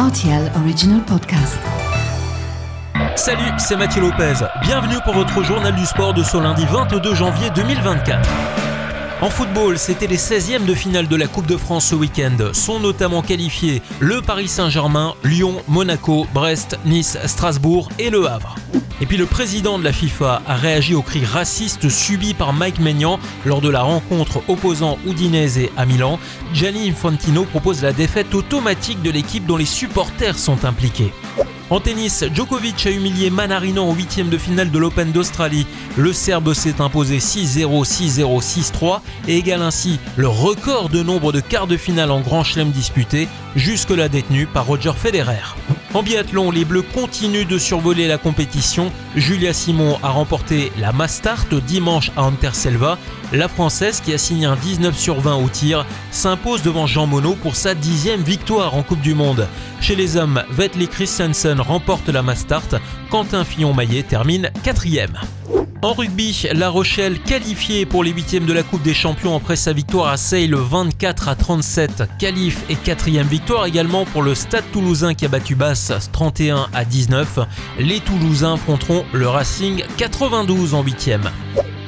RTL Original Podcast. Salut, c'est Mathieu Lopez. Bienvenue pour votre journal du sport de ce lundi 22 janvier 2024. En football, c'était les 16e de finale de la Coupe de France ce week-end. Sont notamment qualifiés le Paris Saint-Germain, Lyon, Monaco, Brest, Nice, Strasbourg et Le Havre. Et puis le président de la FIFA a réagi aux cris racistes subis par Mike Maignan lors de la rencontre opposant Udinese à Milan. Gianni Infantino propose la défaite automatique de l'équipe dont les supporters sont impliqués. En tennis, Djokovic a humilié Manarino en huitième de finale de l'Open d'Australie. Le Serbe s'est imposé 6-0, 6-0, 6-3 et égale ainsi le record de nombre de quarts de finale en Grand Chelem disputés, jusque-là détenu par Roger Federer. En biathlon, les Bleus continuent de survoler la compétition. Julia Simon a remporté la Mastart dimanche à Anterselva. La Française, qui a signé un 19 sur 20 au tir, s'impose devant Jean Monod pour sa dixième victoire en Coupe du Monde. Chez les hommes, Vettel Christensen remporte la Mastart. Quentin Fillon-Maillet termine quatrième. En rugby, La Rochelle qualifiée pour les huitièmes de la Coupe des Champions après sa victoire à Seille le 24 à 37. Qualif et quatrième victoire également pour le Stade Toulousain qui a battu Basse 31 à 19. Les Toulousains affronteront le Racing 92 en huitième.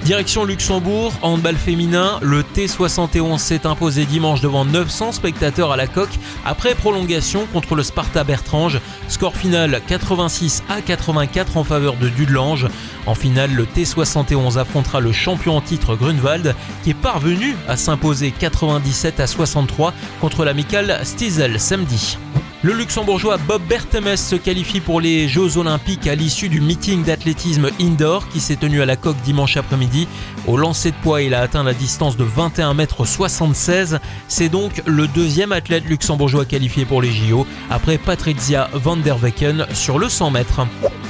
Direction Luxembourg, handball féminin, le T71 s'est imposé dimanche devant 900 spectateurs à la coque après prolongation contre le Sparta Bertrange. Score final 86 à 84 en faveur de Dudelange. En finale, le T71 affrontera le champion en titre Grunwald qui est parvenu à s'imposer 97 à 63 contre l'amical Stiesel samedi. Le luxembourgeois Bob Bertemes se qualifie pour les Jeux Olympiques à l'issue du meeting d'athlétisme indoor qui s'est tenu à la coque dimanche après-midi. Au lancer de poids, il a atteint la distance de 21 mètres 76. C'est donc le deuxième athlète luxembourgeois qualifié pour les JO après Patricia van der Wecken sur le 100 mètres.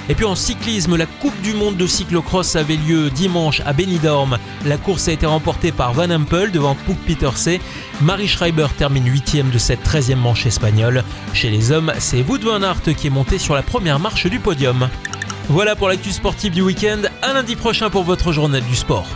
Et puis en cyclisme, la Coupe du Monde de cyclocross avait lieu dimanche à Benidorm. La course a été remportée par Van Empel devant Puk Peterse. Marie Schreiber termine 8 de cette 13e manche espagnole. Chez les hommes, c'est Wood Van qui est monté sur la première marche du podium. Voilà pour l'actu sportive du week-end. À lundi prochain pour votre journal du sport.